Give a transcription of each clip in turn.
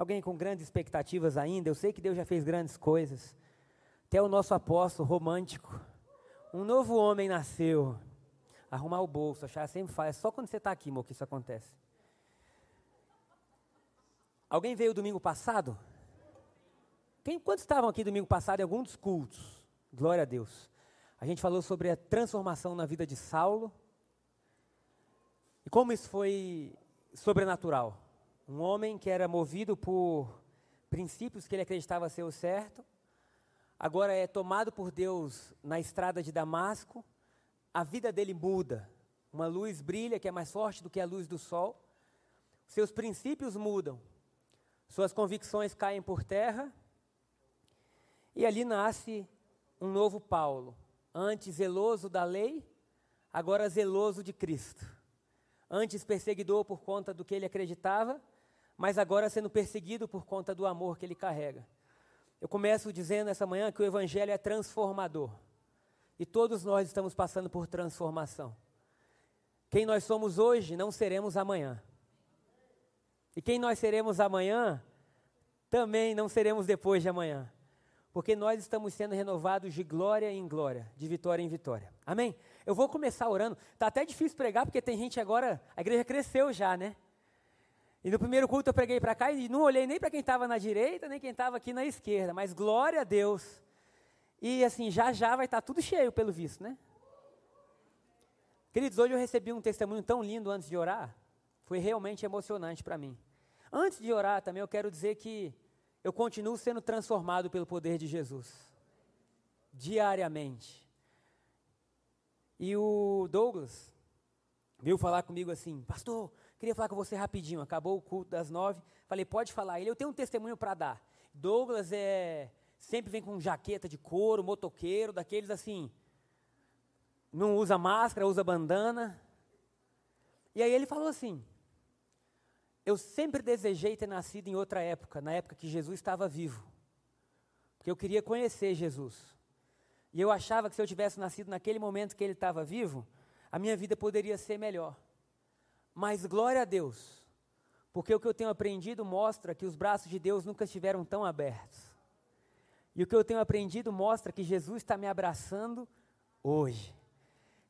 Alguém com grandes expectativas ainda? Eu sei que Deus já fez grandes coisas. Até o nosso apóstolo romântico. Um novo homem nasceu. Arrumar o bolso, achar sempre faz. É só quando você está aqui, amor, que isso acontece. Alguém veio domingo passado? Quem, quantos estavam aqui domingo passado em algum dos cultos? Glória a Deus. A gente falou sobre a transformação na vida de Saulo. E como isso foi sobrenatural. Um homem que era movido por princípios que ele acreditava ser o certo, agora é tomado por Deus na estrada de Damasco, a vida dele muda. Uma luz brilha que é mais forte do que a luz do sol. Seus princípios mudam. Suas convicções caem por terra. E ali nasce um novo Paulo, antes zeloso da lei, agora zeloso de Cristo. Antes perseguidor por conta do que ele acreditava, mas agora sendo perseguido por conta do amor que ele carrega. Eu começo dizendo essa manhã que o Evangelho é transformador. E todos nós estamos passando por transformação. Quem nós somos hoje, não seremos amanhã. E quem nós seremos amanhã, também não seremos depois de amanhã. Porque nós estamos sendo renovados de glória em glória, de vitória em vitória. Amém? Eu vou começar orando. Está até difícil pregar, porque tem gente agora, a igreja cresceu já, né? E no primeiro culto eu preguei para cá e não olhei nem para quem estava na direita, nem quem estava aqui na esquerda, mas glória a Deus. E assim, já já vai estar tá tudo cheio pelo visto, né? Queridos, hoje eu recebi um testemunho tão lindo antes de orar, foi realmente emocionante para mim. Antes de orar também eu quero dizer que eu continuo sendo transformado pelo poder de Jesus, diariamente. E o Douglas veio falar comigo assim, pastor, Queria falar com você rapidinho. Acabou o culto das nove. Falei, pode falar. Ele, eu tenho um testemunho para dar. Douglas é sempre vem com jaqueta de couro, motoqueiro, daqueles assim. Não usa máscara, usa bandana. E aí ele falou assim: Eu sempre desejei ter nascido em outra época, na época que Jesus estava vivo. Porque eu queria conhecer Jesus. E eu achava que se eu tivesse nascido naquele momento que ele estava vivo, a minha vida poderia ser melhor. Mas glória a Deus, porque o que eu tenho aprendido mostra que os braços de Deus nunca estiveram tão abertos. E o que eu tenho aprendido mostra que Jesus está me abraçando hoje.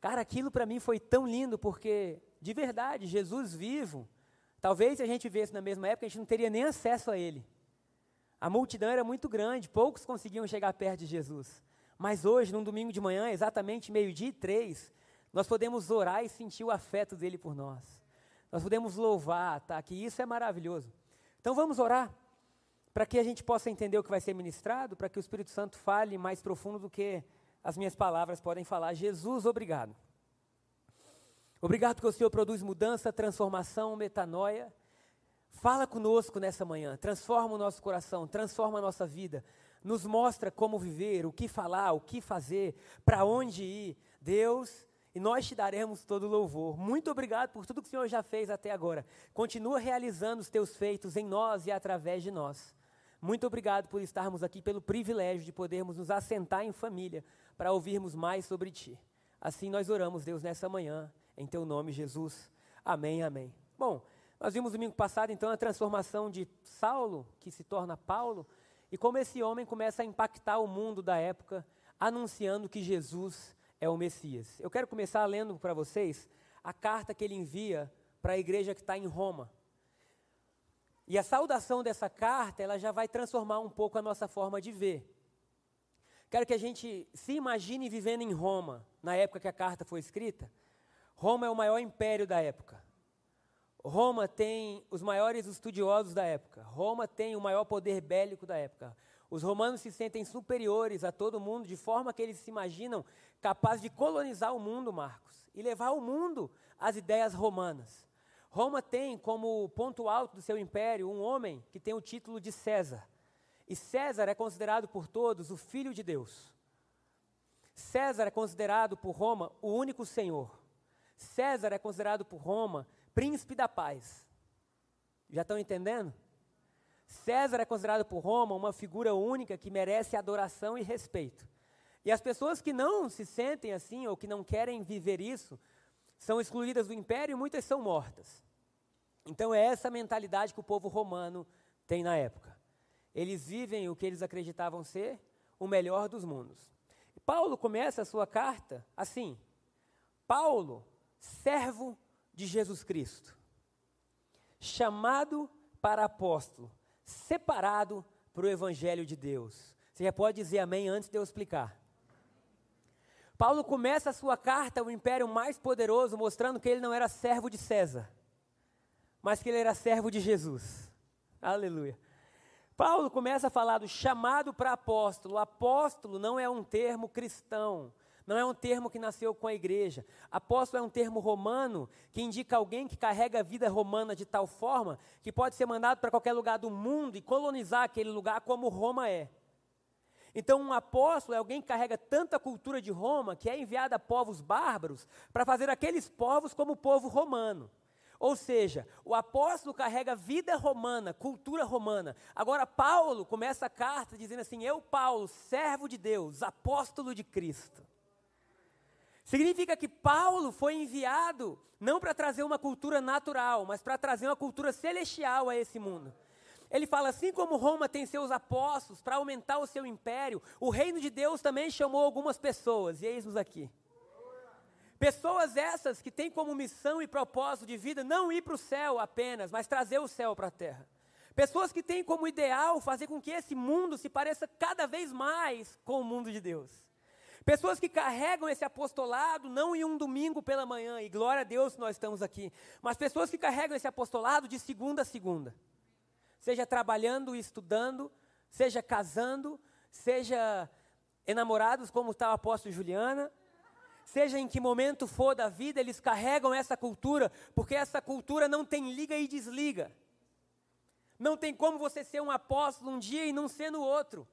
Cara, aquilo para mim foi tão lindo, porque, de verdade, Jesus vivo, talvez se a gente visse na mesma época, a gente não teria nem acesso a Ele. A multidão era muito grande, poucos conseguiam chegar perto de Jesus. Mas hoje, num domingo de manhã, exatamente meio-dia e três, nós podemos orar e sentir o afeto dele por nós. Nós podemos louvar, tá? Que isso é maravilhoso. Então vamos orar para que a gente possa entender o que vai ser ministrado, para que o Espírito Santo fale mais profundo do que as minhas palavras podem falar. Jesus, obrigado. Obrigado porque o Senhor produz mudança, transformação, metanoia. Fala conosco nessa manhã, transforma o nosso coração, transforma a nossa vida, nos mostra como viver, o que falar, o que fazer, para onde ir. Deus, e nós te daremos todo louvor. Muito obrigado por tudo que o Senhor já fez até agora. Continua realizando os teus feitos em nós e através de nós. Muito obrigado por estarmos aqui, pelo privilégio de podermos nos assentar em família para ouvirmos mais sobre Ti. Assim nós oramos, Deus, nessa manhã, em Teu nome, Jesus. Amém, amém. Bom, nós vimos domingo passado, então, a transformação de Saulo, que se torna Paulo, e como esse homem começa a impactar o mundo da época, anunciando que Jesus é o Messias. Eu quero começar lendo para vocês a carta que ele envia para a igreja que está em Roma. E a saudação dessa carta, ela já vai transformar um pouco a nossa forma de ver. Quero que a gente se imagine vivendo em Roma, na época que a carta foi escrita. Roma é o maior império da época. Roma tem os maiores estudiosos da época. Roma tem o maior poder bélico da época. Os romanos se sentem superiores a todo mundo, de forma que eles se imaginam capazes de colonizar o mundo, Marcos, e levar o mundo às ideias romanas. Roma tem como ponto alto do seu império um homem que tem o título de César. E César é considerado por todos o filho de Deus. César é considerado por Roma o único senhor. César é considerado por Roma príncipe da paz. Já estão entendendo? César é considerado por Roma uma figura única que merece adoração e respeito. E as pessoas que não se sentem assim ou que não querem viver isso são excluídas do império e muitas são mortas. Então é essa mentalidade que o povo romano tem na época. Eles vivem o que eles acreditavam ser o melhor dos mundos. Paulo começa a sua carta assim: Paulo, servo de Jesus Cristo, chamado para apóstolo, separado para o evangelho de Deus. Você já pode dizer amém antes de eu explicar. Paulo começa a sua carta ao império mais poderoso, mostrando que ele não era servo de César, mas que ele era servo de Jesus. Aleluia. Paulo começa a falar do chamado para apóstolo. Apóstolo não é um termo cristão, não é um termo que nasceu com a igreja. Apóstolo é um termo romano que indica alguém que carrega a vida romana de tal forma que pode ser mandado para qualquer lugar do mundo e colonizar aquele lugar como Roma é. Então, um apóstolo é alguém que carrega tanta cultura de Roma que é enviado a povos bárbaros para fazer aqueles povos como o povo romano. Ou seja, o apóstolo carrega vida romana, cultura romana. Agora, Paulo começa a carta dizendo assim: Eu, Paulo, servo de Deus, apóstolo de Cristo. Significa que Paulo foi enviado não para trazer uma cultura natural, mas para trazer uma cultura celestial a esse mundo. Ele fala assim como Roma tem seus apóstolos para aumentar o seu império, o reino de Deus também chamou algumas pessoas, e eis-nos aqui. Pessoas essas que têm como missão e propósito de vida não ir para o céu apenas, mas trazer o céu para a terra. Pessoas que têm como ideal fazer com que esse mundo se pareça cada vez mais com o mundo de Deus. Pessoas que carregam esse apostolado não em um domingo pela manhã, e glória a Deus nós estamos aqui, mas pessoas que carregam esse apostolado de segunda a segunda seja trabalhando e estudando, seja casando, seja enamorados, como está o apóstolo Juliana, seja em que momento for da vida, eles carregam essa cultura, porque essa cultura não tem liga e desliga. Não tem como você ser um apóstolo um dia e não ser no outro.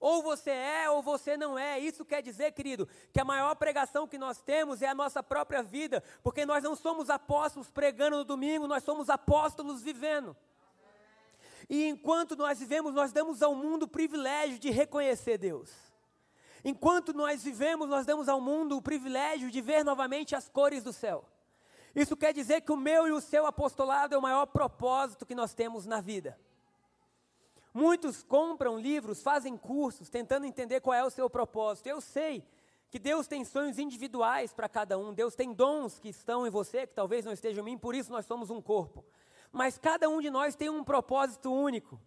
Ou você é ou você não é. Isso quer dizer, querido, que a maior pregação que nós temos é a nossa própria vida, porque nós não somos apóstolos pregando no domingo, nós somos apóstolos vivendo. E enquanto nós vivemos, nós damos ao mundo o privilégio de reconhecer Deus. Enquanto nós vivemos, nós damos ao mundo o privilégio de ver novamente as cores do céu. Isso quer dizer que o meu e o seu apostolado é o maior propósito que nós temos na vida. Muitos compram livros, fazem cursos, tentando entender qual é o seu propósito. Eu sei que Deus tem sonhos individuais para cada um, Deus tem dons que estão em você, que talvez não estejam em mim, por isso nós somos um corpo. Mas cada um de nós tem um propósito único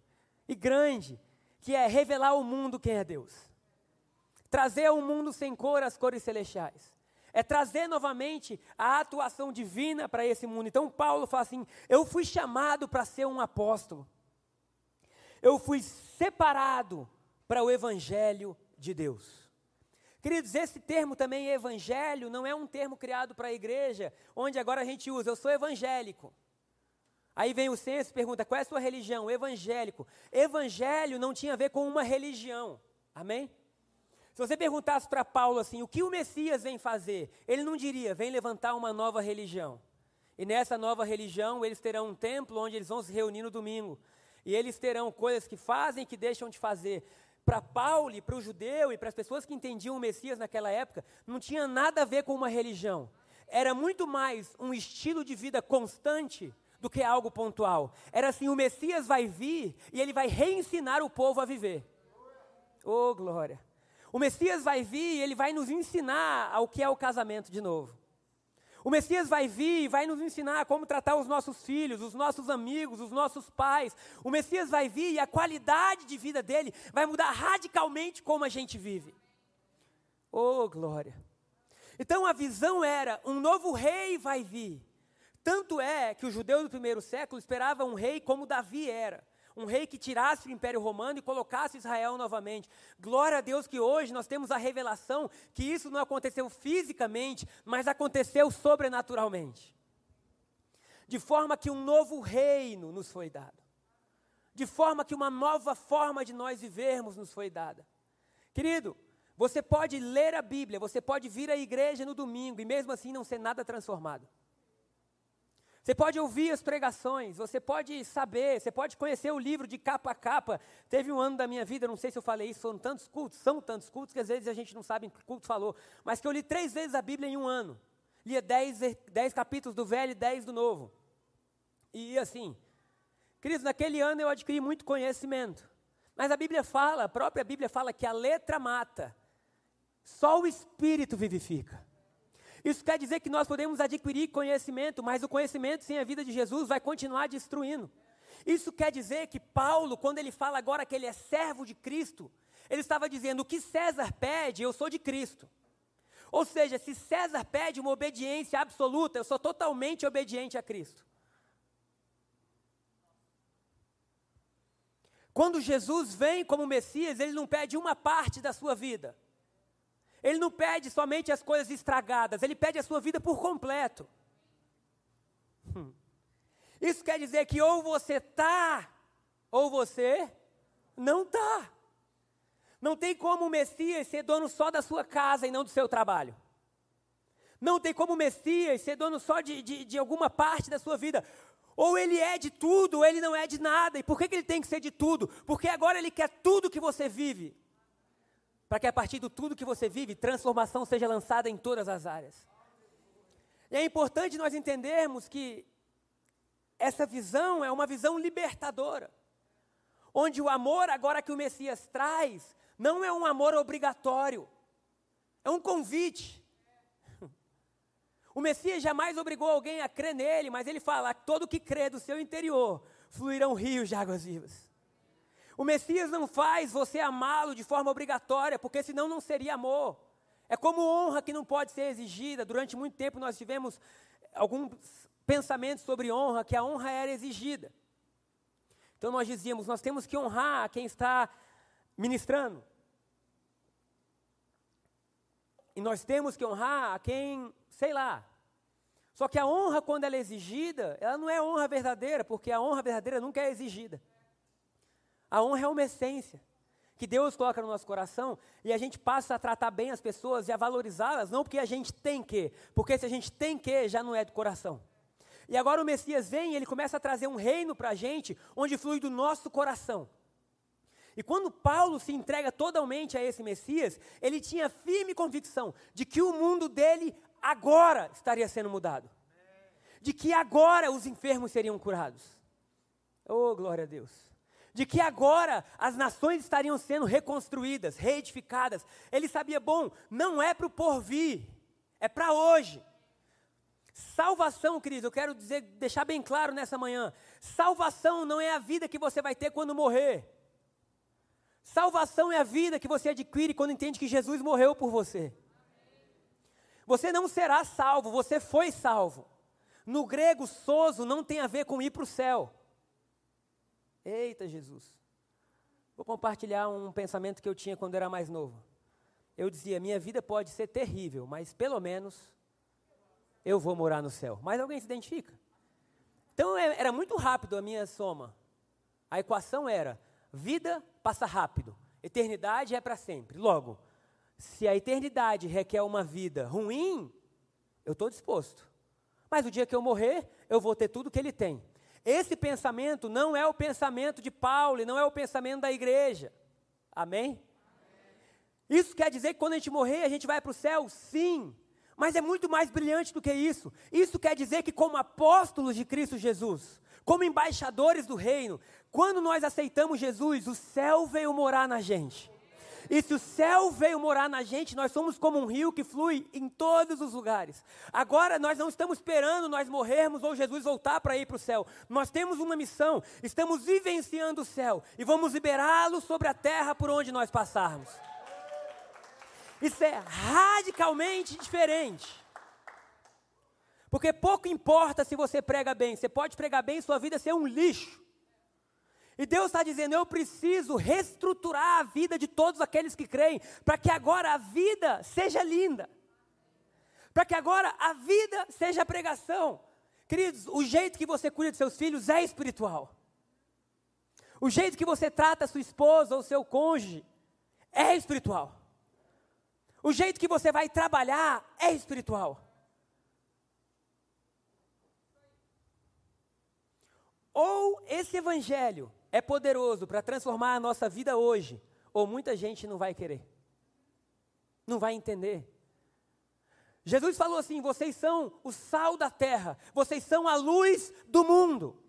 e grande, que é revelar ao mundo quem é Deus. Trazer ao mundo sem cor as cores celestiais. É trazer novamente a atuação divina para esse mundo. Então Paulo fala assim: eu fui chamado para ser um apóstolo. Eu fui separado para o evangelho de Deus. Queridos, esse termo também, evangelho, não é um termo criado para a igreja, onde agora a gente usa, eu sou evangélico. Aí vem o censo e pergunta: qual é a sua religião? Evangélico. Evangelho não tinha a ver com uma religião. Amém? Se você perguntasse para Paulo assim, o que o Messias vem fazer? Ele não diria, vem levantar uma nova religião. E nessa nova religião, eles terão um templo onde eles vão se reunir no domingo. E eles terão coisas que fazem e que deixam de fazer. Para Paulo e para o judeu e para as pessoas que entendiam o Messias naquela época, não tinha nada a ver com uma religião. Era muito mais um estilo de vida constante do que algo pontual. Era assim: o Messias vai vir e ele vai reensinar o povo a viver. Oh, glória! O Messias vai vir e ele vai nos ensinar ao que é o casamento de novo. O Messias vai vir e vai nos ensinar como tratar os nossos filhos, os nossos amigos, os nossos pais. O Messias vai vir e a qualidade de vida dele vai mudar radicalmente como a gente vive. Oh, glória! Então a visão era: um novo rei vai vir. Tanto é que os judeus do primeiro século esperavam um rei como Davi era. Um rei que tirasse o Império Romano e colocasse Israel novamente. Glória a Deus que hoje nós temos a revelação que isso não aconteceu fisicamente, mas aconteceu sobrenaturalmente. De forma que um novo reino nos foi dado. de forma que uma nova forma de nós vivermos nos foi dada. Querido, você pode ler a Bíblia, você pode vir à igreja no domingo e mesmo assim não ser nada transformado. Você pode ouvir as pregações, você pode saber, você pode conhecer o livro de capa a capa. Teve um ano da minha vida, não sei se eu falei isso, foram tantos cultos, são tantos cultos que às vezes a gente não sabe que culto falou, mas que eu li três vezes a Bíblia em um ano. Lia dez, dez capítulos do Velho e dez do Novo. E assim, queridos, naquele ano eu adquiri muito conhecimento. Mas a Bíblia fala, a própria Bíblia fala que a letra mata, só o Espírito vivifica. Isso quer dizer que nós podemos adquirir conhecimento, mas o conhecimento sem a vida de Jesus vai continuar destruindo. Isso quer dizer que Paulo, quando ele fala agora que ele é servo de Cristo, ele estava dizendo: o que César pede, eu sou de Cristo. Ou seja, se César pede uma obediência absoluta, eu sou totalmente obediente a Cristo. Quando Jesus vem como Messias, ele não pede uma parte da sua vida. Ele não pede somente as coisas estragadas, ele pede a sua vida por completo. Hum. Isso quer dizer que ou você está, ou você não está. Não tem como o Messias ser dono só da sua casa e não do seu trabalho. Não tem como o Messias ser dono só de, de, de alguma parte da sua vida. Ou ele é de tudo, ou ele não é de nada. E por que, que ele tem que ser de tudo? Porque agora ele quer tudo que você vive para que a partir de tudo que você vive, transformação seja lançada em todas as áreas. E é importante nós entendermos que essa visão é uma visão libertadora, onde o amor, agora que o Messias traz, não é um amor obrigatório, é um convite. O Messias jamais obrigou alguém a crer nele, mas ele fala: todo que crê do seu interior fluirão rios de águas vivas. O Messias não faz você amá-lo de forma obrigatória, porque senão não seria amor. É como honra que não pode ser exigida. Durante muito tempo nós tivemos alguns pensamentos sobre honra, que a honra era exigida. Então nós dizíamos, nós temos que honrar quem está ministrando. E nós temos que honrar a quem, sei lá. Só que a honra, quando ela é exigida, ela não é honra verdadeira, porque a honra verdadeira nunca é exigida. A honra é uma essência que Deus coloca no nosso coração e a gente passa a tratar bem as pessoas e a valorizá-las, não porque a gente tem que, porque se a gente tem que, já não é do coração. E agora o Messias vem e ele começa a trazer um reino para a gente, onde flui do nosso coração. E quando Paulo se entrega totalmente a esse Messias, ele tinha firme convicção de que o mundo dele agora estaria sendo mudado. De que agora os enfermos seriam curados. Oh, glória a Deus de que agora as nações estariam sendo reconstruídas, reedificadas. Ele sabia, bom, não é para o porvir, é para hoje. Salvação, querido, eu quero dizer, deixar bem claro nessa manhã: salvação não é a vida que você vai ter quando morrer. Salvação é a vida que você adquire quando entende que Jesus morreu por você. Você não será salvo, você foi salvo. No grego, soso não tem a ver com ir para o céu. Eita Jesus. Vou compartilhar um pensamento que eu tinha quando era mais novo. Eu dizia: minha vida pode ser terrível, mas pelo menos eu vou morar no céu. Mas alguém se identifica? Então é, era muito rápido a minha soma. A equação era: vida passa rápido, eternidade é para sempre. Logo, se a eternidade requer uma vida ruim, eu estou disposto. Mas o dia que eu morrer, eu vou ter tudo que ele tem. Esse pensamento não é o pensamento de Paulo não é o pensamento da igreja. Amém? Isso quer dizer que quando a gente morrer, a gente vai para o céu? Sim. Mas é muito mais brilhante do que isso. Isso quer dizer que, como apóstolos de Cristo Jesus, como embaixadores do reino, quando nós aceitamos Jesus, o céu veio morar na gente. E se o céu veio morar na gente, nós somos como um rio que flui em todos os lugares. Agora nós não estamos esperando nós morrermos ou Jesus voltar para ir para o céu. Nós temos uma missão, estamos vivenciando o céu e vamos liberá-lo sobre a terra por onde nós passarmos. Isso é radicalmente diferente. Porque pouco importa se você prega bem, você pode pregar bem e sua vida ser um lixo. E Deus está dizendo: eu preciso reestruturar a vida de todos aqueles que creem, para que agora a vida seja linda, para que agora a vida seja pregação. Queridos, o jeito que você cuida de seus filhos é espiritual. O jeito que você trata sua esposa ou seu cônjuge é espiritual. O jeito que você vai trabalhar é espiritual. Ou esse evangelho é poderoso para transformar a nossa vida hoje, ou muita gente não vai querer, não vai entender. Jesus falou assim: vocês são o sal da terra, vocês são a luz do mundo.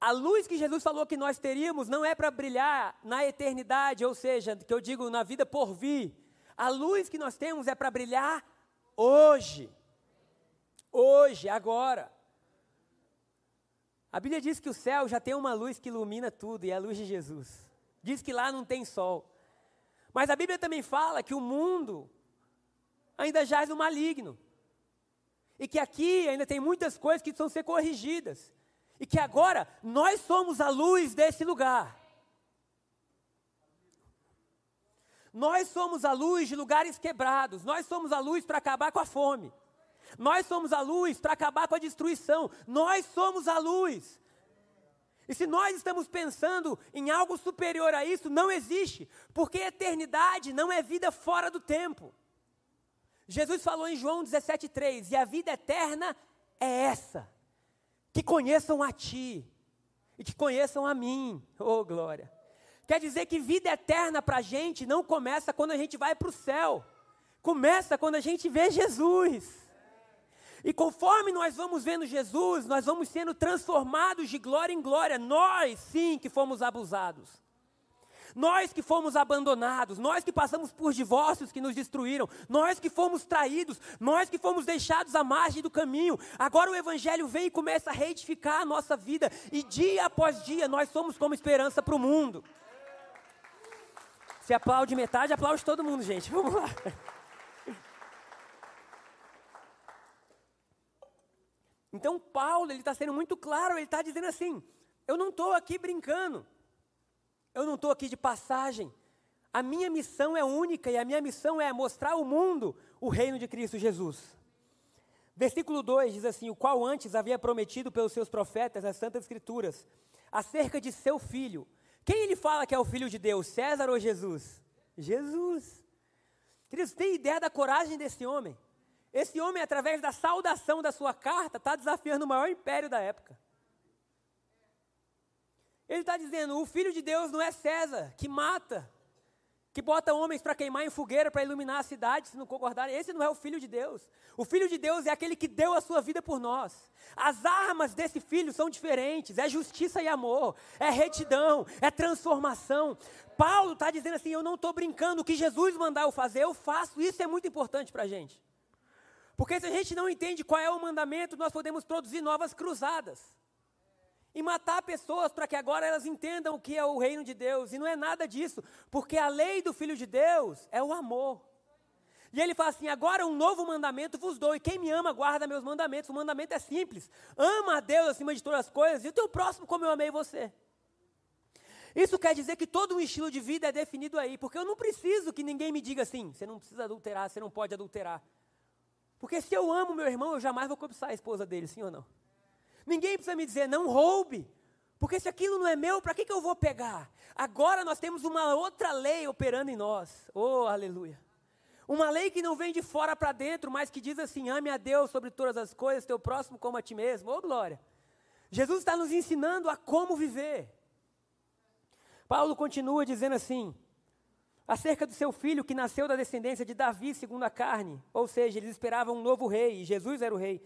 A luz que Jesus falou que nós teríamos não é para brilhar na eternidade, ou seja, que eu digo na vida por vir. A luz que nós temos é para brilhar hoje. Hoje, agora. A Bíblia diz que o céu já tem uma luz que ilumina tudo, e é a luz de Jesus. Diz que lá não tem sol. Mas a Bíblia também fala que o mundo ainda jaz no maligno. E que aqui ainda tem muitas coisas que precisam ser corrigidas. E que agora nós somos a luz desse lugar. Nós somos a luz de lugares quebrados. Nós somos a luz para acabar com a fome. Nós somos a luz para acabar com a destruição. Nós somos a luz. E se nós estamos pensando em algo superior a isso, não existe, porque eternidade não é vida fora do tempo. Jesus falou em João 17,3: E a vida eterna é essa, que conheçam a Ti e que conheçam a mim. Oh, glória! Quer dizer que vida eterna para a gente não começa quando a gente vai para o céu, começa quando a gente vê Jesus. E conforme nós vamos vendo Jesus, nós vamos sendo transformados de glória em glória. Nós, sim, que fomos abusados. Nós que fomos abandonados, nós que passamos por divórcios que nos destruíram, nós que fomos traídos, nós que fomos deixados à margem do caminho. Agora o Evangelho vem e começa a reedificar a nossa vida, e dia após dia nós somos como esperança para o mundo. Se aplaude metade, aplaude todo mundo, gente. Vamos lá. Então Paulo ele está sendo muito claro, ele está dizendo assim: eu não estou aqui brincando. Eu não estou aqui de passagem. A minha missão é única e a minha missão é mostrar ao mundo o reino de Cristo Jesus. Versículo 2 diz assim: O qual antes havia prometido pelos seus profetas as Santas Escrituras, acerca de seu filho. Quem ele fala que é o filho de Deus, César ou Jesus? Jesus. Queridos, tem ideia da coragem desse homem? Esse homem, através da saudação da sua carta, está desafiando o maior império da época. Ele está dizendo: o filho de Deus não é César, que mata, que bota homens para queimar em fogueira para iluminar a cidade, se não concordarem. Esse não é o filho de Deus. O filho de Deus é aquele que deu a sua vida por nós. As armas desse filho são diferentes: é justiça e amor, é retidão, é transformação. Paulo está dizendo assim: eu não estou brincando, o que Jesus mandar eu fazer, eu faço. Isso é muito importante para a gente. Porque se a gente não entende qual é o mandamento, nós podemos produzir novas cruzadas e matar pessoas para que agora elas entendam o que é o reino de Deus. E não é nada disso, porque a lei do Filho de Deus é o amor. E ele fala assim: agora um novo mandamento vos dou, e quem me ama guarda meus mandamentos. O mandamento é simples: ama a Deus acima de todas as coisas, e o teu próximo como eu amei você. Isso quer dizer que todo um estilo de vida é definido aí, porque eu não preciso que ninguém me diga assim: você não precisa adulterar, você não pode adulterar. Porque se eu amo meu irmão, eu jamais vou cobiçar a esposa dele, sim ou não? Ninguém precisa me dizer, não roube. Porque se aquilo não é meu, para que, que eu vou pegar? Agora nós temos uma outra lei operando em nós. Oh, aleluia. Uma lei que não vem de fora para dentro, mas que diz assim: ame a Deus sobre todas as coisas, teu próximo como a ti mesmo. Oh, glória. Jesus está nos ensinando a como viver. Paulo continua dizendo assim: acerca do seu filho que nasceu da descendência de Davi segundo a carne, ou seja, eles esperavam um novo rei, e Jesus era o rei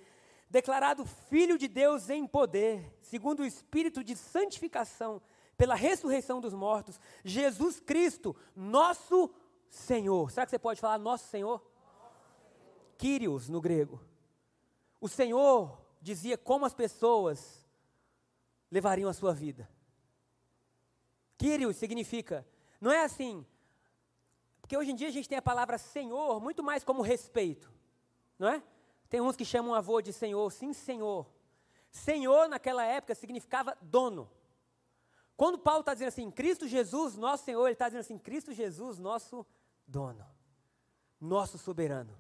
declarado Filho de Deus em poder, segundo o Espírito de santificação, pela ressurreição dos mortos, Jesus Cristo, nosso Senhor. Será que você pode falar nosso Senhor? Kyrios no grego. O Senhor dizia como as pessoas levariam a sua vida. Kyrios significa, não é assim, porque hoje em dia a gente tem a palavra Senhor muito mais como respeito, não é? Tem uns que chamam avô de senhor, sim, senhor. Senhor naquela época significava dono. Quando Paulo está dizendo assim, Cristo Jesus, nosso Senhor, ele está dizendo assim, Cristo Jesus, nosso dono, nosso soberano.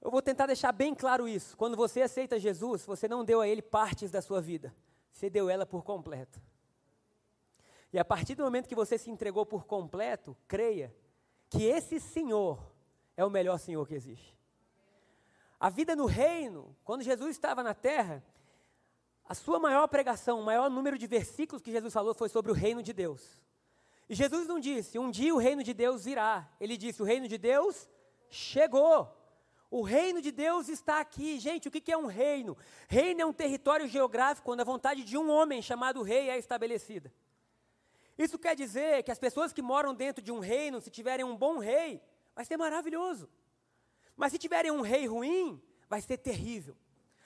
Eu vou tentar deixar bem claro isso. Quando você aceita Jesus, você não deu a Ele partes da sua vida. você deu ela por completo. E a partir do momento que você se entregou por completo, creia que esse Senhor é o melhor Senhor que existe. A vida no reino, quando Jesus estava na terra, a sua maior pregação, o maior número de versículos que Jesus falou foi sobre o reino de Deus. E Jesus não disse, um dia o reino de Deus virá. Ele disse, o reino de Deus chegou. O reino de Deus está aqui. Gente, o que é um reino? Reino é um território geográfico onde a vontade de um homem chamado rei é estabelecida. Isso quer dizer que as pessoas que moram dentro de um reino, se tiverem um bom rei, vai ser maravilhoso. Mas se tiverem um rei ruim, vai ser terrível.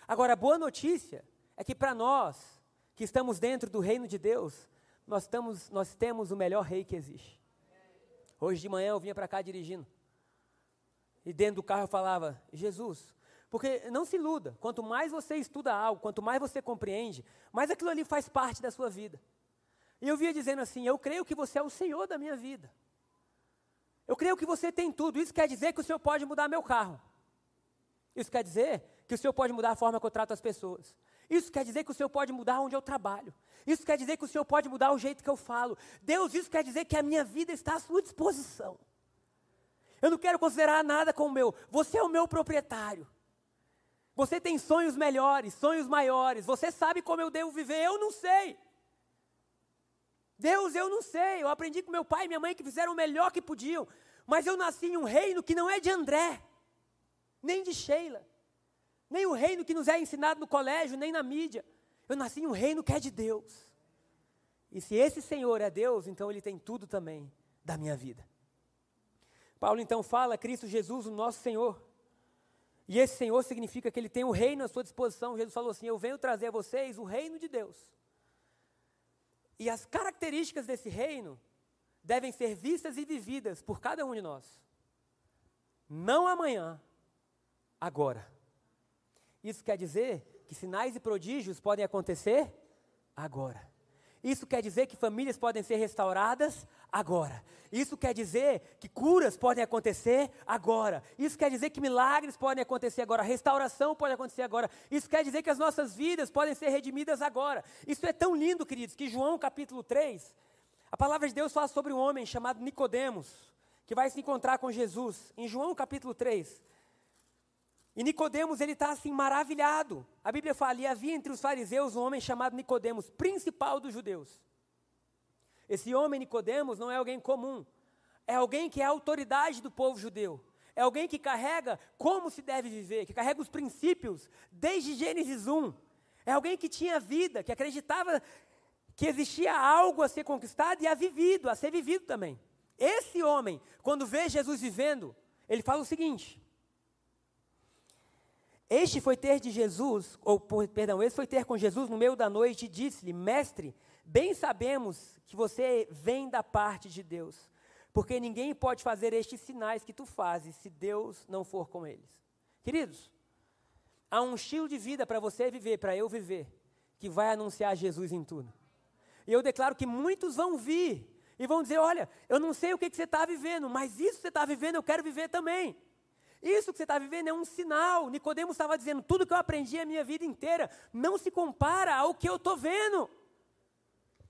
Agora, a boa notícia é que para nós, que estamos dentro do reino de Deus, nós, estamos, nós temos o melhor rei que existe. Hoje de manhã eu vinha para cá dirigindo. E dentro do carro eu falava, Jesus, porque não se iluda, quanto mais você estuda algo, quanto mais você compreende, mais aquilo ali faz parte da sua vida. E eu via dizendo assim: Eu creio que você é o Senhor da minha vida. Eu creio que você tem tudo. Isso quer dizer que o Senhor pode mudar meu carro. Isso quer dizer que o Senhor pode mudar a forma que eu trato as pessoas. Isso quer dizer que o Senhor pode mudar onde eu trabalho. Isso quer dizer que o Senhor pode mudar o jeito que eu falo. Deus, isso quer dizer que a minha vida está à sua disposição. Eu não quero considerar nada como meu. Você é o meu proprietário. Você tem sonhos melhores, sonhos maiores. Você sabe como eu devo viver. Eu não sei. Deus, eu não sei. Eu aprendi com meu pai e minha mãe que fizeram o melhor que podiam. Mas eu nasci em um reino que não é de André, nem de Sheila, nem o reino que nos é ensinado no colégio, nem na mídia. Eu nasci em um reino que é de Deus. E se esse Senhor é Deus, então Ele tem tudo também da minha vida. Paulo então fala Cristo Jesus, o nosso Senhor. E esse Senhor significa que Ele tem o reino à sua disposição. Jesus falou assim: Eu venho trazer a vocês o reino de Deus. E as características desse reino devem ser vistas e vividas por cada um de nós. Não amanhã, agora. Isso quer dizer que sinais e prodígios podem acontecer agora. Isso quer dizer que famílias podem ser restauradas agora. Isso quer dizer que curas podem acontecer agora. Isso quer dizer que milagres podem acontecer agora. Restauração pode acontecer agora. Isso quer dizer que as nossas vidas podem ser redimidas agora. Isso é tão lindo, queridos, que João capítulo 3, a palavra de Deus fala sobre um homem chamado Nicodemos, que vai se encontrar com Jesus. Em João capítulo 3, e Nicodemos, ele está assim maravilhado. A Bíblia fala, e havia entre os fariseus um homem chamado Nicodemos, principal dos judeus. Esse homem Nicodemos não é alguém comum. É alguém que é a autoridade do povo judeu. É alguém que carrega como se deve viver, que carrega os princípios desde Gênesis 1. É alguém que tinha vida, que acreditava que existia algo a ser conquistado e a vivido, a ser vivido também. Esse homem, quando vê Jesus vivendo, ele fala o seguinte: este foi ter de Jesus, ou perdão, esse foi ter com Jesus no meio da noite e disse-lhe: Mestre, bem sabemos que você vem da parte de Deus, porque ninguém pode fazer estes sinais que tu fazes se Deus não for com eles. Queridos, há um estilo de vida para você viver, para eu viver, que vai anunciar Jesus em tudo. E eu declaro que muitos vão vir e vão dizer: Olha, eu não sei o que, que você está vivendo, mas isso que você está vivendo eu quero viver também. Isso que você está vivendo é um sinal. Nicodemos estava dizendo: tudo que eu aprendi a minha vida inteira não se compara ao que eu estou vendo.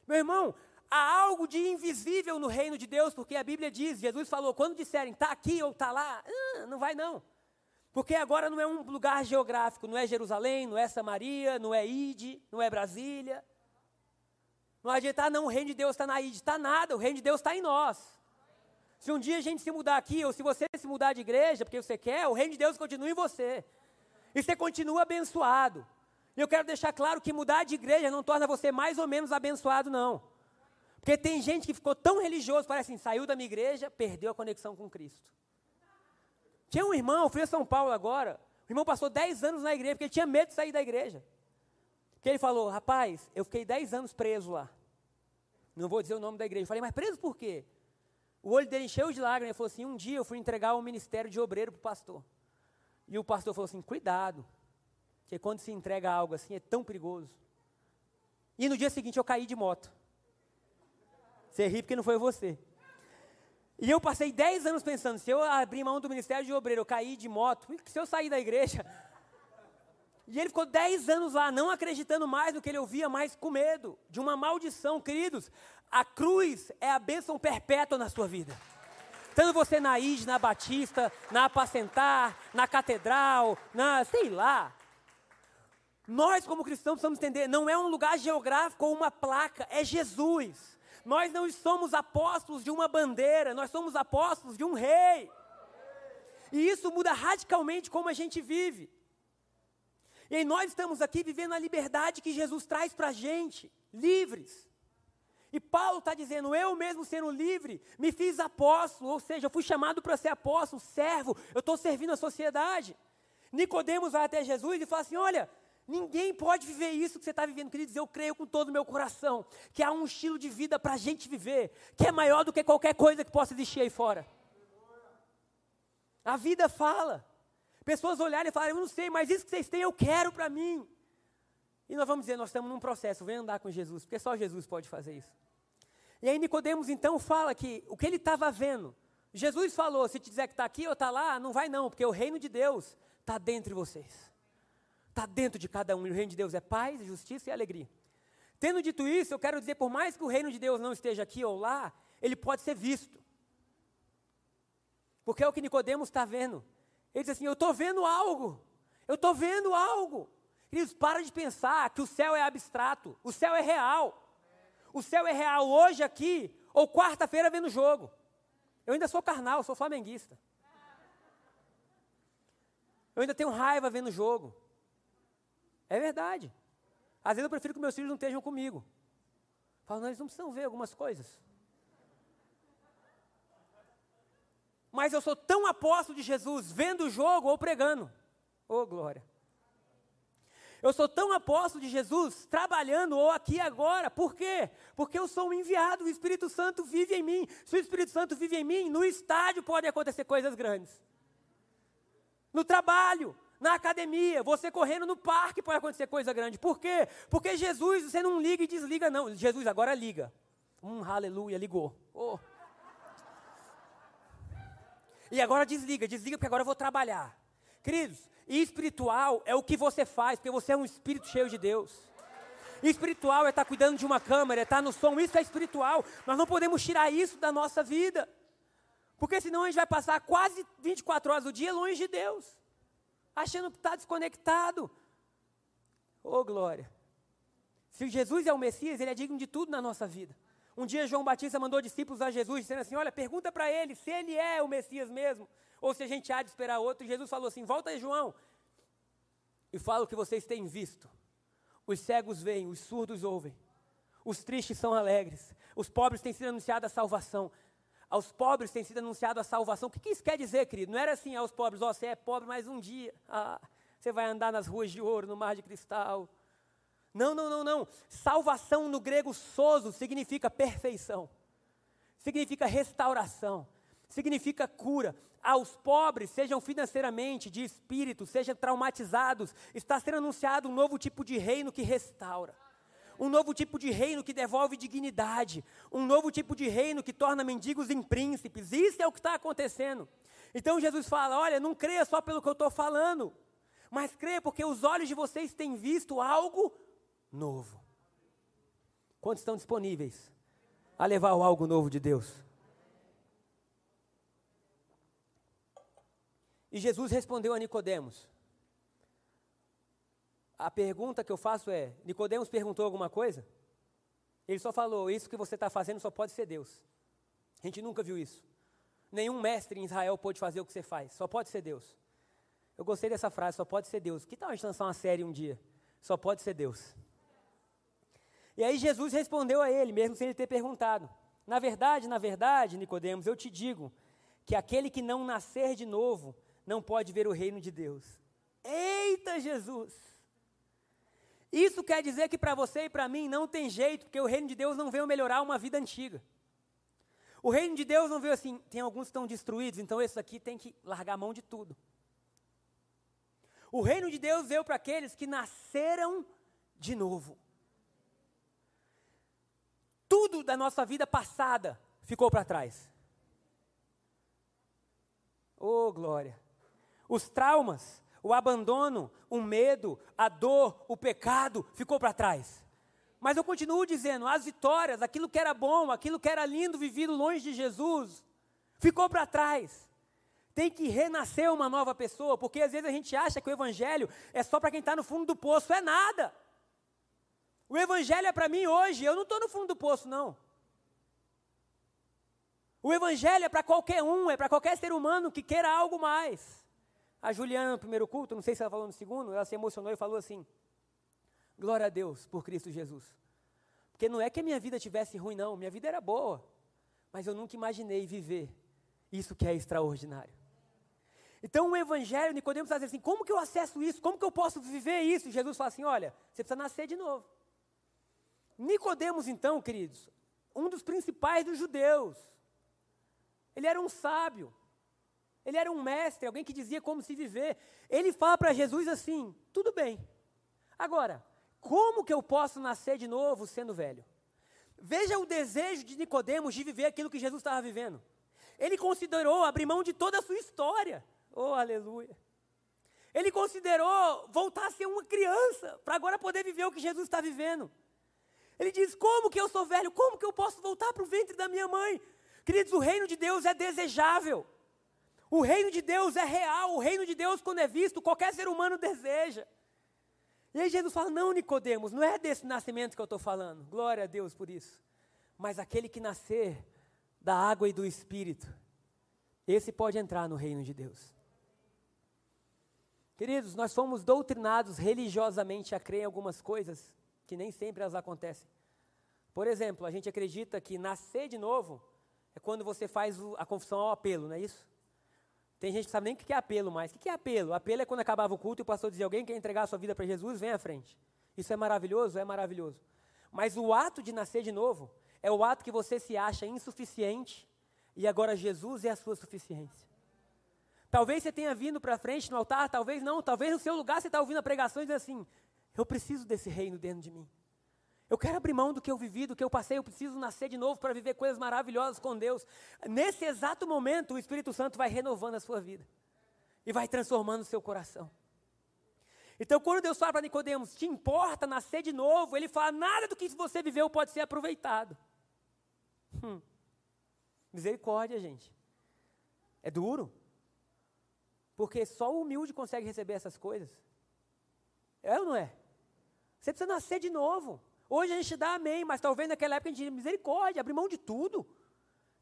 Meu irmão, há algo de invisível no reino de Deus, porque a Bíblia diz, Jesus falou, quando disserem está aqui ou está lá, não vai não. Porque agora não é um lugar geográfico, não é Jerusalém, não é Samaria, não é Ide, não é Brasília. Não adianta, ah, não, o reino de Deus está na Ide, está nada, o reino de Deus está em nós. Se um dia a gente se mudar aqui, ou se você se mudar de igreja, porque você quer, o reino de Deus continua em você. E você continua abençoado. E eu quero deixar claro que mudar de igreja não torna você mais ou menos abençoado, não. Porque tem gente que ficou tão religioso, parece assim, saiu da minha igreja, perdeu a conexão com Cristo. Tinha um irmão, fui a São Paulo agora, o irmão passou 10 anos na igreja, porque ele tinha medo de sair da igreja. Porque ele falou, rapaz, eu fiquei 10 anos preso lá. Não vou dizer o nome da igreja. Eu falei, mas preso por quê? O olho dele encheu de lágrimas e falou assim: Um dia eu fui entregar o ministério de obreiro para o pastor. E o pastor falou assim: Cuidado, porque quando se entrega algo assim é tão perigoso. E no dia seguinte eu caí de moto. Você ri porque não foi você. E eu passei 10 anos pensando: se eu abrir mão do ministério de obreiro, eu cair de moto, se eu sair da igreja. E ele ficou 10 anos lá, não acreditando mais no que ele ouvia, mas com medo de uma maldição. Queridos, a cruz é a bênção perpétua na sua vida. Tanto você na ID, na Batista, na Apacentar, na Catedral, na sei lá. Nós, como cristãos, precisamos entender: não é um lugar geográfico ou uma placa, é Jesus. Nós não somos apóstolos de uma bandeira, nós somos apóstolos de um rei. E isso muda radicalmente como a gente vive. E nós estamos aqui vivendo a liberdade que Jesus traz para a gente, livres. E Paulo está dizendo: eu mesmo sendo livre, me fiz apóstolo, ou seja, eu fui chamado para ser apóstolo, servo, eu estou servindo a sociedade. Nicodemos vai até Jesus e fala assim: olha, ninguém pode viver isso que você está vivendo. Queridos, eu creio com todo o meu coração que há um estilo de vida para a gente viver, que é maior do que qualquer coisa que possa existir aí fora. A vida fala. Pessoas olharem e falarem, eu não sei, mas isso que vocês têm eu quero para mim. E nós vamos dizer, nós estamos num processo, vem andar com Jesus, porque só Jesus pode fazer isso. E aí Nicodemos então fala que o que ele estava vendo, Jesus falou, se te dizer que está aqui ou está lá, não vai não, porque o reino de Deus está dentro de vocês. Está dentro de cada um, e o reino de Deus é paz, justiça e alegria. Tendo dito isso, eu quero dizer, por mais que o reino de Deus não esteja aqui ou lá, ele pode ser visto. Porque é o que Nicodemos está vendo. Ele diz assim: Eu estou vendo algo. Eu estou vendo algo. Queridos, para de pensar que o céu é abstrato. O céu é real. O céu é real hoje aqui, ou quarta-feira vendo o jogo. Eu ainda sou carnal, sou flamenguista. Eu ainda tenho raiva vendo o jogo. É verdade. Às vezes eu prefiro que meus filhos não estejam comigo. Falo, não, eles não precisam ver algumas coisas. mas eu sou tão apóstolo de Jesus vendo o jogo ou pregando. Oh, glória. Eu sou tão apóstolo de Jesus trabalhando ou aqui agora. Por quê? Porque eu sou um enviado, o Espírito Santo vive em mim. Se o Espírito Santo vive em mim, no estádio podem acontecer coisas grandes. No trabalho, na academia, você correndo no parque pode acontecer coisa grande. Por quê? Porque Jesus, você não liga e desliga, não. Jesus agora liga. Um aleluia, ligou. Oh. E agora desliga, desliga porque agora eu vou trabalhar. Queridos, espiritual é o que você faz, porque você é um espírito cheio de Deus. Espiritual é estar cuidando de uma câmera, é estar no som, isso é espiritual. Nós não podemos tirar isso da nossa vida. Porque senão a gente vai passar quase 24 horas do dia longe de Deus, achando que está desconectado. Oh, glória. Se Jesus é o Messias, ele é digno de tudo na nossa vida. Um dia João Batista mandou discípulos a Jesus, dizendo assim: Olha, pergunta para ele se ele é o Messias mesmo, ou se a gente há de esperar outro. Jesus falou assim: Volta aí, João, e fala o que vocês têm visto. Os cegos veem, os surdos ouvem, os tristes são alegres, os pobres têm sido anunciada a salvação. Aos pobres tem sido anunciada a salvação. O que, que isso quer dizer, querido? Não era assim aos pobres, ó, oh, você é pobre, mas um dia ah, você vai andar nas ruas de ouro, no mar de cristal. Não, não, não, não. Salvação no grego soso significa perfeição, significa restauração, significa cura. Aos pobres, sejam financeiramente, de espírito, sejam traumatizados, está sendo anunciado um novo tipo de reino que restaura. Um novo tipo de reino que devolve dignidade. Um novo tipo de reino que torna mendigos em príncipes. Isso é o que está acontecendo. Então Jesus fala: olha, não creia só pelo que eu estou falando, mas creia porque os olhos de vocês têm visto algo novo. Quantos estão disponíveis a levar o algo novo de Deus? E Jesus respondeu a Nicodemos. A pergunta que eu faço é: Nicodemos perguntou alguma coisa? Ele só falou: Isso que você está fazendo só pode ser Deus. A gente nunca viu isso. Nenhum mestre em Israel pôde fazer o que você faz, só pode ser Deus. Eu gostei dessa frase, só pode ser Deus. Que tal a gente lançar uma série um dia? Só pode ser Deus. E aí Jesus respondeu a ele, mesmo sem ele ter perguntado. Na verdade, na verdade, Nicodemos, eu te digo que aquele que não nascer de novo não pode ver o reino de Deus. Eita Jesus! Isso quer dizer que para você e para mim não tem jeito, porque o reino de Deus não veio melhorar uma vida antiga. O reino de Deus não veio assim, tem alguns que estão destruídos, então esse aqui tem que largar a mão de tudo. O reino de Deus veio para aqueles que nasceram de novo tudo da nossa vida passada ficou para trás. Oh, glória. Os traumas, O abandono, o medo, a dor, o pecado ficou para trás. Mas eu continuo dizendo, as vitórias, aquilo que era bom, aquilo que era lindo vivido longe de Jesus, ficou para trás. Tem que renascer uma nova pessoa, porque às vezes a gente acha que o evangelho é só para quem está no fundo do poço, é nada. O evangelho é para mim hoje, eu não estou no fundo do poço, não. O evangelho é para qualquer um, é para qualquer ser humano que queira algo mais. A Juliana, no primeiro culto, não sei se ela falou no segundo, ela se emocionou e falou assim: Glória a Deus por Cristo Jesus. Porque não é que a minha vida tivesse ruim, não, minha vida era boa. Mas eu nunca imaginei viver isso que é extraordinário. Então o Evangelho, Nicodemos fala assim: como que eu acesso isso? Como que eu posso viver isso? Jesus fala assim: olha, você precisa nascer de novo. Nicodemos, então, queridos, um dos principais dos judeus. Ele era um sábio. Ele era um mestre, alguém que dizia como se viver. Ele fala para Jesus assim: tudo bem. Agora, como que eu posso nascer de novo sendo velho? Veja o desejo de Nicodemos de viver aquilo que Jesus estava vivendo. Ele considerou abrir mão de toda a sua história. Oh, aleluia. Ele considerou voltar a ser uma criança, para agora poder viver o que Jesus está vivendo. Ele diz: Como que eu sou velho? Como que eu posso voltar para o ventre da minha mãe? Queridos, o reino de Deus é desejável. O reino de Deus é real, o reino de Deus, quando é visto, qualquer ser humano deseja. E aí Jesus fala: Não, Nicodemos, não é desse nascimento que eu estou falando. Glória a Deus por isso. Mas aquele que nascer da água e do Espírito, esse pode entrar no reino de Deus. Queridos, nós fomos doutrinados religiosamente a crer em algumas coisas que nem sempre elas acontecem. Por exemplo, a gente acredita que nascer de novo é quando você faz a confissão ao apelo, não é isso? Tem gente que sabe nem o que é apelo mais. O que é apelo? Apelo é quando acabava o culto e o pastor dizia: alguém quer entregar a sua vida para Jesus, vem à frente. Isso é maravilhoso? É maravilhoso. Mas o ato de nascer de novo é o ato que você se acha insuficiente e agora Jesus é a sua suficiência. Talvez você tenha vindo para frente no altar, talvez não, talvez no seu lugar você está ouvindo a pregação e diz assim: eu preciso desse reino dentro de mim. Eu quero abrir mão do que eu vivi, do que eu passei, eu preciso nascer de novo para viver coisas maravilhosas com Deus. Nesse exato momento, o Espírito Santo vai renovando a sua vida e vai transformando o seu coração. Então, quando Deus fala para Nicodemos, te importa nascer de novo, ele fala, nada do que você viveu pode ser aproveitado. Hum. Misericórdia, gente. É duro. Porque só o humilde consegue receber essas coisas. É ou não é? Você precisa nascer de novo. Hoje a gente dá amém, mas talvez naquela época a gente misericórdia, abrir mão de tudo.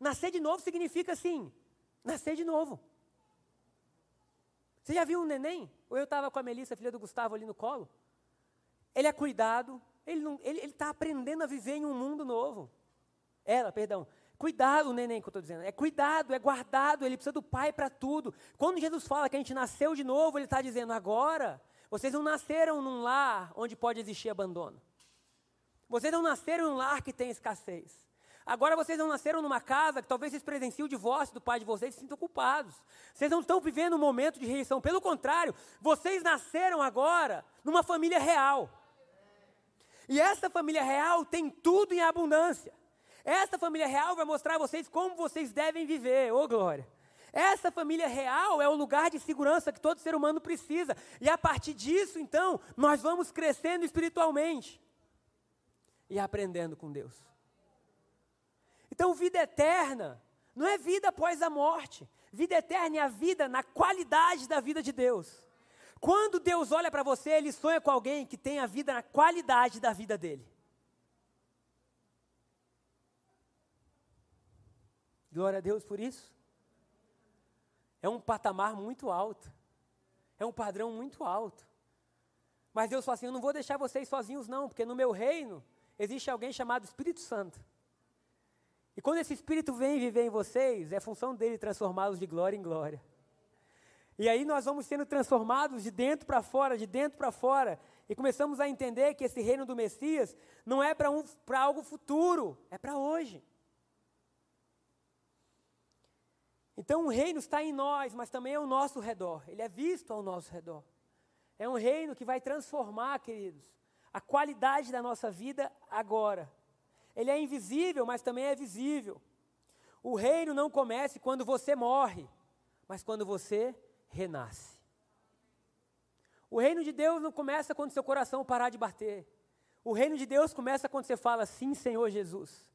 Nascer de novo significa assim, nascer de novo. Você já viu um neném? Ou eu estava com a Melissa, filha do Gustavo, ali no colo? Ele é cuidado, ele está aprendendo a viver em um mundo novo. Ela, perdão. Cuidado, o neném que eu estou dizendo. É cuidado, é guardado, ele precisa do pai para tudo. Quando Jesus fala que a gente nasceu de novo, ele está dizendo: agora, vocês não nasceram num lar onde pode existir abandono. Vocês não nasceram em um lar que tem escassez. Agora vocês não nasceram numa casa que talvez vocês presenciem o divórcio do pai de vocês e se sintam culpados. Vocês não estão vivendo um momento de rejeição. Pelo contrário, vocês nasceram agora numa família real. E essa família real tem tudo em abundância. Essa família real vai mostrar a vocês como vocês devem viver. Ô oh, glória! Essa família real é o lugar de segurança que todo ser humano precisa. E a partir disso, então, nós vamos crescendo espiritualmente e aprendendo com Deus. Então, vida eterna não é vida após a morte. Vida eterna é a vida na qualidade da vida de Deus. Quando Deus olha para você, Ele sonha com alguém que tem a vida na qualidade da vida dele. Glória a Deus por isso. É um patamar muito alto. É um padrão muito alto. Mas Deus fala assim: Eu não vou deixar vocês sozinhos, não, porque no meu reino existe alguém chamado Espírito Santo. E quando esse Espírito vem viver em vocês, é função dele transformá-los de glória em glória. E aí nós vamos sendo transformados de dentro para fora, de dentro para fora. E começamos a entender que esse reino do Messias não é para um, algo futuro, é para hoje. Então o reino está em nós, mas também é ao nosso redor. Ele é visto ao nosso redor. É um reino que vai transformar, queridos, a qualidade da nossa vida agora. Ele é invisível, mas também é visível. O reino não começa quando você morre, mas quando você renasce. O reino de Deus não começa quando seu coração parar de bater. O reino de Deus começa quando você fala: Sim, Senhor Jesus.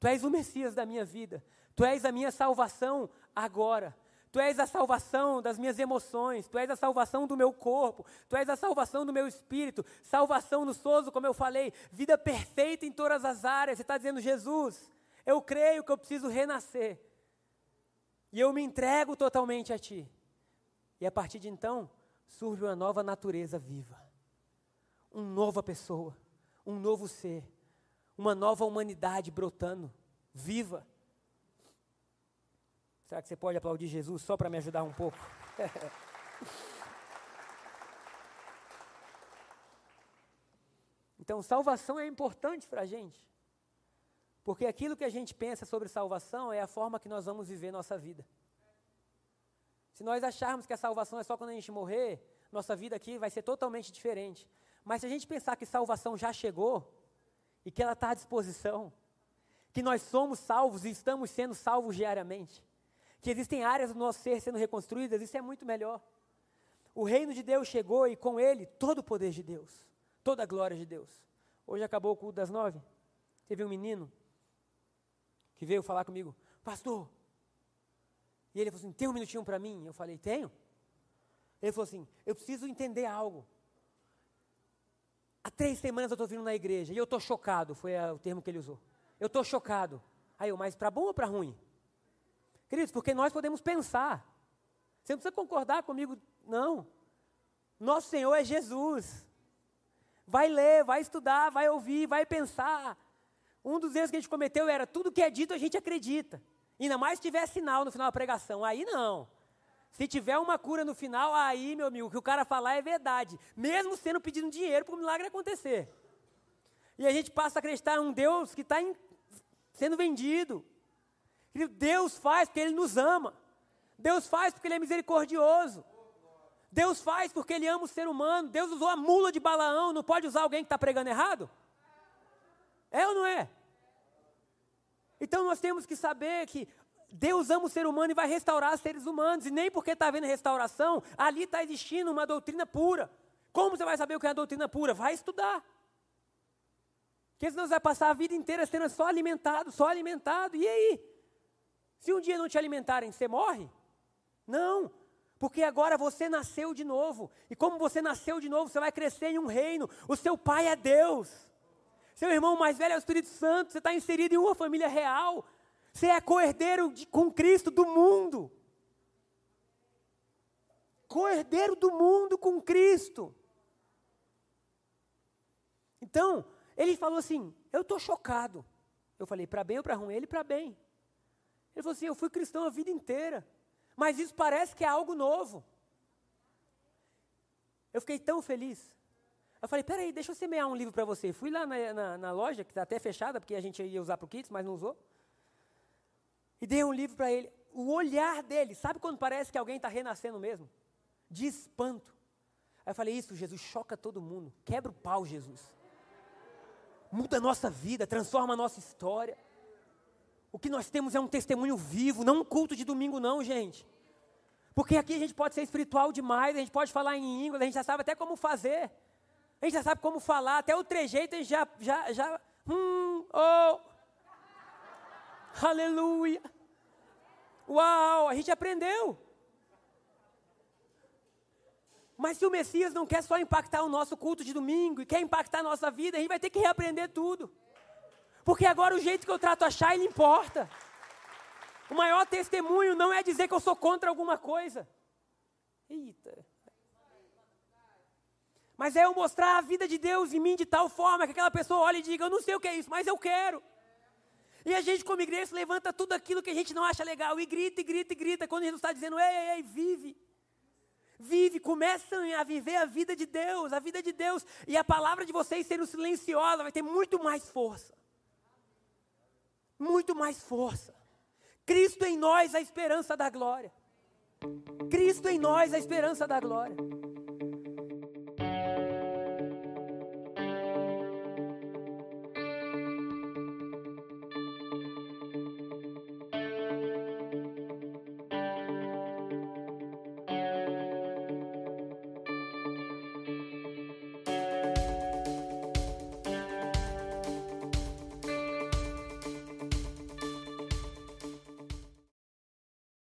Tu és o Messias da minha vida. Tu és a minha salvação agora. Tu és a salvação das minhas emoções, Tu és a salvação do meu corpo, Tu és a salvação do meu espírito, salvação no sozo, como eu falei, vida perfeita em todas as áreas. Você está dizendo, Jesus, eu creio que eu preciso renascer. E eu me entrego totalmente a Ti. E a partir de então, surge uma nova natureza viva. Uma nova pessoa, um novo ser, uma nova humanidade brotando, viva. Será que você pode aplaudir Jesus só para me ajudar um pouco? então, salvação é importante para a gente. Porque aquilo que a gente pensa sobre salvação é a forma que nós vamos viver nossa vida. Se nós acharmos que a salvação é só quando a gente morrer, nossa vida aqui vai ser totalmente diferente. Mas se a gente pensar que salvação já chegou e que ela está à disposição, que nós somos salvos e estamos sendo salvos diariamente, que existem áreas do nosso ser sendo reconstruídas, isso é muito melhor. O reino de Deus chegou e com ele todo o poder de Deus, toda a glória de Deus. Hoje acabou o culto das nove. Teve um menino que veio falar comigo, pastor. E ele falou assim: tem um minutinho para mim? Eu falei: tenho. Ele falou assim: eu preciso entender algo. Há três semanas eu estou vindo na igreja e eu estou chocado, foi o termo que ele usou. Eu estou chocado. Aí eu, mas para bom ou para ruim? Queridos, porque nós podemos pensar. Você não precisa concordar comigo, não. Nosso Senhor é Jesus. Vai ler, vai estudar, vai ouvir, vai pensar. Um dos erros que a gente cometeu era tudo que é dito a gente acredita. Ainda mais se tiver sinal no final da pregação. Aí não. Se tiver uma cura no final, aí, meu amigo, o que o cara falar é verdade. Mesmo sendo pedindo dinheiro para o milagre acontecer. E a gente passa a acreditar em um Deus que está sendo vendido. Deus faz porque Ele nos ama. Deus faz porque Ele é misericordioso. Deus faz porque Ele ama o ser humano. Deus usou a mula de Balaão, não pode usar alguém que está pregando errado? É ou não é? Então nós temos que saber que Deus ama o ser humano e vai restaurar os seres humanos. E nem porque está havendo restauração, ali está existindo uma doutrina pura. Como você vai saber o que é a doutrina pura? Vai estudar. Porque senão você vai passar a vida inteira sendo só alimentado, só alimentado. E aí? Se um dia não te alimentarem, você morre? Não, porque agora você nasceu de novo. E como você nasceu de novo, você vai crescer em um reino. O seu pai é Deus. Seu irmão mais velho é o Espírito Santo. Você está inserido em uma família real. Você é co-herdeiro com Cristo do mundo. Co-herdeiro do mundo com Cristo. Então, ele falou assim: Eu estou chocado. Eu falei: Para bem ou para ruim? Ele para bem. Ele falou assim: Eu fui cristão a vida inteira, mas isso parece que é algo novo. Eu fiquei tão feliz. Eu falei: Peraí, deixa eu semear um livro para você. Fui lá na, na, na loja, que está até fechada, porque a gente ia usar para o Kids, mas não usou. E dei um livro para ele. O olhar dele, sabe quando parece que alguém está renascendo mesmo? De espanto. Aí eu falei: Isso, Jesus, choca todo mundo. Quebra o pau, Jesus. Muda a nossa vida, transforma a nossa história. O que nós temos é um testemunho vivo, não um culto de domingo, não, gente. Porque aqui a gente pode ser espiritual demais, a gente pode falar em línguas, a gente já sabe até como fazer. A gente já sabe como falar, até o trejeito a gente já, já, já, hum, oh, aleluia. Uau, a gente aprendeu. Mas se o Messias não quer só impactar o nosso culto de domingo e quer impactar a nossa vida, a gente vai ter que reaprender tudo. Porque agora o jeito que eu trato a Shine importa. O maior testemunho não é dizer que eu sou contra alguma coisa. Eita. Mas é eu mostrar a vida de Deus em mim de tal forma que aquela pessoa olhe e diga: Eu não sei o que é isso, mas eu quero. E a gente, como igreja, levanta tudo aquilo que a gente não acha legal e grita, e grita, e grita, quando Jesus está dizendo: Ei, ei, ei, vive. Vive, começam a viver a vida de Deus, a vida de Deus. E a palavra de vocês sendo silenciosa vai ter muito mais força muito mais força. Cristo em nós, a esperança da glória. Cristo em nós, a esperança da glória.